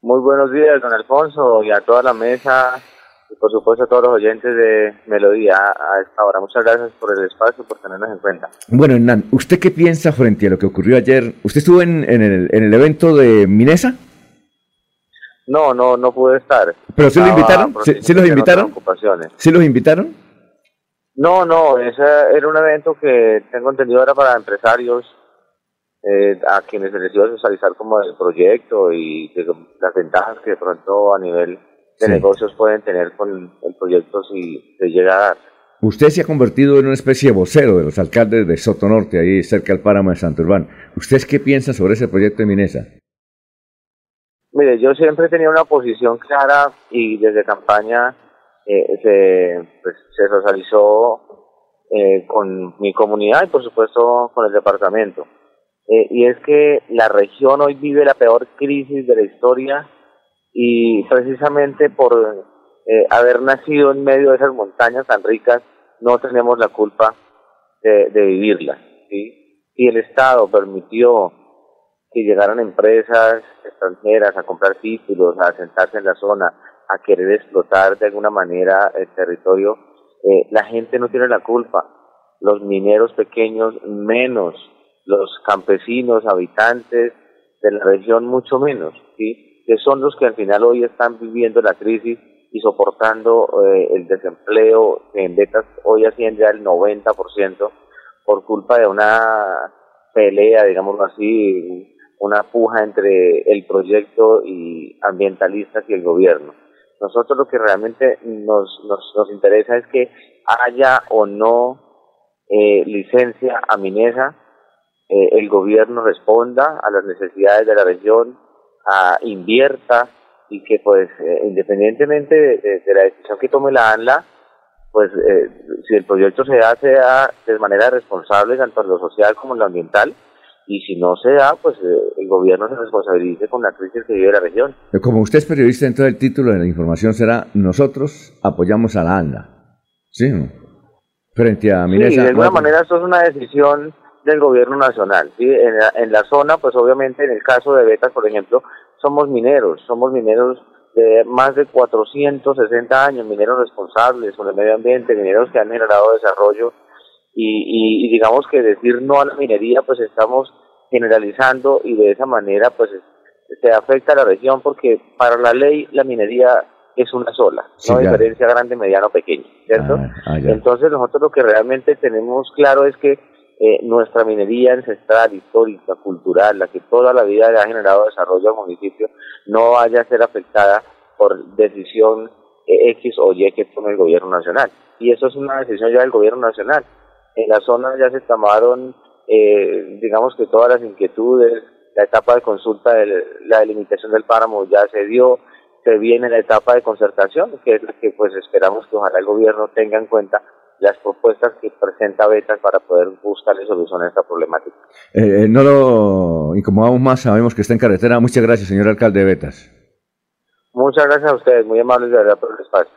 Muy buenos días, don Alfonso, y a toda la mesa, y por supuesto a todos los oyentes de Melodía a esta hora. Muchas gracias por el espacio, por tenernos en cuenta. Bueno, Hernán, ¿usted qué piensa frente a lo que ocurrió ayer? ¿Usted estuvo en, el, en el evento de Minesa? No, no, no pude estar. ¿Pero sí lo invitaron? ¿Sí, los invitaron? ¿Sí los invitaron? No, no, ese era un evento que tengo entendido era para empresarios eh, a quienes se les iba a socializar como el proyecto y las ventajas que de pronto a nivel de negocios pueden tener con el proyecto si se llega a dar. Usted se ha convertido en una especie de vocero de los alcaldes de Soto Norte, ahí cerca del páramo de Santurbán. ¿Ustedes qué piensan sobre ese proyecto de Minesa? Mire, yo siempre tenido una posición clara y desde campaña eh, se, pues, se socializó eh, con mi comunidad y por supuesto con el departamento. Eh, y es que la región hoy vive la peor crisis de la historia y precisamente por eh, haber nacido en medio de esas montañas tan ricas no tenemos la culpa de, de vivirlas. ¿sí? Y el Estado permitió que llegaran empresas extranjeras a comprar títulos, a sentarse en la zona, a querer explotar de alguna manera el territorio, eh, la gente no tiene la culpa, los mineros pequeños menos, los campesinos, habitantes de la región mucho menos, ¿sí? que son los que al final hoy están viviendo la crisis y soportando eh, el desempleo en betas hoy asciende al 90% por culpa de una pelea, digámoslo así, una puja entre el proyecto y ambientalistas y el gobierno. Nosotros lo que realmente nos, nos, nos interesa es que haya o no eh, licencia a Minesa, eh, el gobierno responda a las necesidades de la región, a, invierta y que pues eh, independientemente de, la decisión que tome la ANLA, pues eh, si el proyecto se hace de manera responsable tanto en lo social como en lo ambiental, y si no se da, pues el gobierno se responsabilice con la crisis que vive la región. Como usted es periodista, entonces el título de la información será Nosotros apoyamos a la ANLA. ¿Sí? Frente a Minesa. Sí, de alguna manera esto es una decisión del gobierno nacional. ¿sí? En, la, en la zona, pues obviamente en el caso de Betas, por ejemplo, somos mineros, somos mineros de más de 460 años, mineros responsables con el medio ambiente, mineros que han generado desarrollo y, y, digamos que decir no a la minería, pues estamos generalizando y de esa manera pues se afecta a la región porque para la ley la minería es una sola, no hay diferencia grande, mediano, pequeño, ¿cierto? Ah, ah, Entonces nosotros lo que realmente tenemos claro es que eh, nuestra minería ancestral, histórica, cultural, la que toda la vida le ha generado desarrollo al municipio, no vaya a ser afectada por decisión eh, X o Y que tome el gobierno nacional. Y eso es una decisión ya del gobierno nacional. En la zona ya se tomaron, eh, digamos que todas las inquietudes, la etapa de consulta de la delimitación del páramo ya se dio, se viene la etapa de concertación, que es la que pues esperamos que ojalá el gobierno tenga en cuenta las propuestas que presenta Betas para poder buscarle solución a esta problemática. Eh, eh, no lo incomodamos más, sabemos que está en carretera. Muchas gracias, señor alcalde de Betas. Muchas gracias a ustedes, muy amables de verdad por el espacio.